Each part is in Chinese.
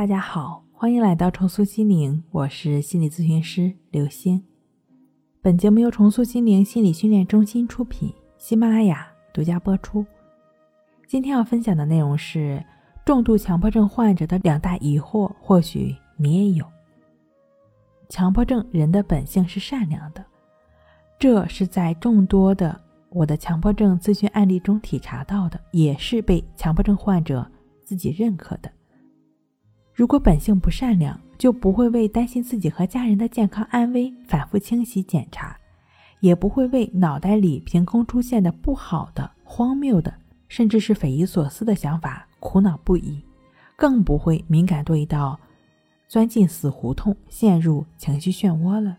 大家好，欢迎来到重塑心灵，我是心理咨询师刘星。本节目由重塑心灵心理训练中心出品，喜马拉雅独家播出。今天要分享的内容是重度强迫症患者的两大疑惑，或许你也有。强迫症人的本性是善良的，这是在众多的我的强迫症咨询案例中体察到的，也是被强迫症患者自己认可的。如果本性不善良，就不会为担心自己和家人的健康安危反复清洗检查，也不会为脑袋里凭空出现的不好的、荒谬的，甚至是匪夷所思的想法苦恼不已，更不会敏感多疑到钻进死胡同、陷入情绪漩涡了。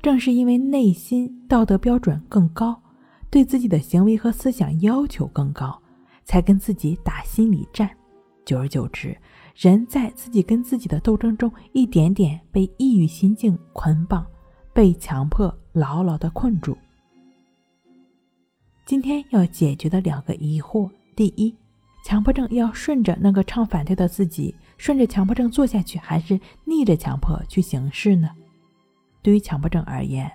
正是因为内心道德标准更高，对自己的行为和思想要求更高，才跟自己打心理战。久而久之。人在自己跟自己的斗争中，一点点被抑郁心境捆绑，被强迫牢牢的困住。今天要解决的两个疑惑：第一，强迫症要顺着那个唱反调的自己，顺着强迫症做下去，还是逆着强迫去行事呢？对于强迫症而言，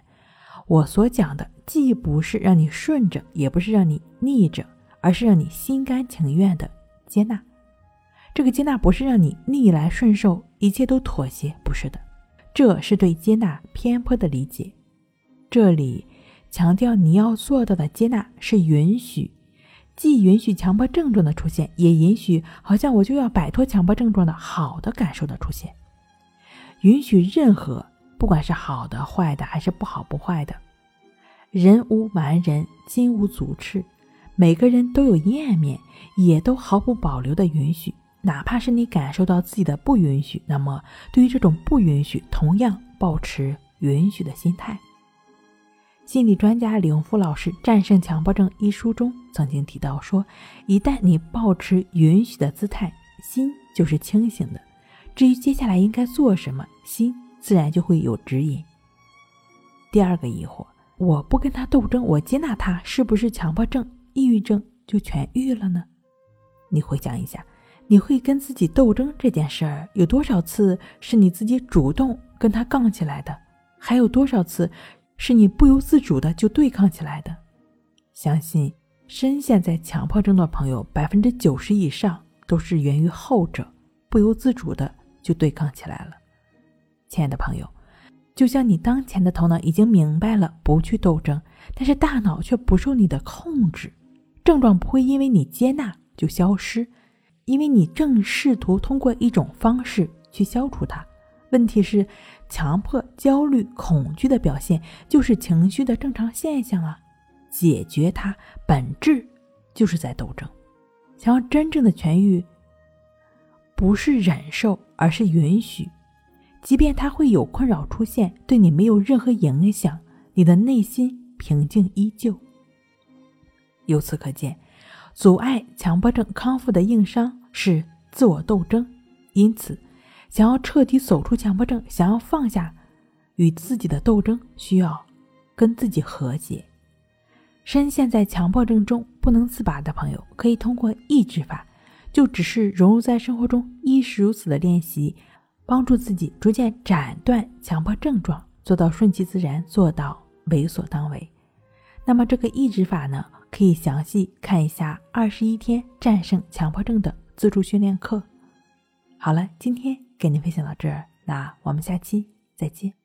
我所讲的既不是让你顺着，也不是让你逆着，而是让你心甘情愿的接纳。这个接纳不是让你逆来顺受，一切都妥协，不是的，这是对接纳偏颇的理解。这里强调你要做到的接纳是允许，既允许强迫症状的出现，也允许好像我就要摆脱强迫症状的好的感受的出现，允许任何不管是好的、坏的，还是不好不坏的。人无完人，金无足赤，每个人都有阴暗面，也都毫不保留的允许。哪怕是你感受到自己的不允许，那么对于这种不允许，同样保持允许的心态。心理专家李永富老师《战胜强迫症》一书中曾经提到说，一旦你保持允许的姿态，心就是清醒的。至于接下来应该做什么，心自然就会有指引。第二个疑惑：我不跟他斗争，我接纳他，是不是强迫症、抑郁症就痊愈了呢？你回想一下。你会跟自己斗争这件事儿，有多少次是你自己主动跟他杠起来的？还有多少次是你不由自主的就对抗起来的？相信深陷在强迫症的朋友，百分之九十以上都是源于后者，不由自主的就对抗起来了。亲爱的朋友，就像你当前的头脑已经明白了不去斗争，但是大脑却不受你的控制，症状不会因为你接纳就消失。因为你正试图通过一种方式去消除它，问题是，强迫、焦虑、恐惧的表现就是情绪的正常现象啊。解决它本质就是在斗争。想要真正的痊愈，不是忍受，而是允许。即便它会有困扰出现，对你没有任何影响，你的内心平静依旧。由此可见。阻碍强迫症康复的硬伤是自我斗争，因此，想要彻底走出强迫症，想要放下与自己的斗争，需要跟自己和解。深陷在强迫症中不能自拔的朋友，可以通过抑制法，就只是融入在生活中，亦是如此的练习，帮助自己逐渐斩断强迫症状，做到顺其自然，做到为所当为。那么这个抑制法呢？可以详细看一下二十一天战胜强迫症的自助训练课。好了，今天给您分享到这儿，那我们下期再见。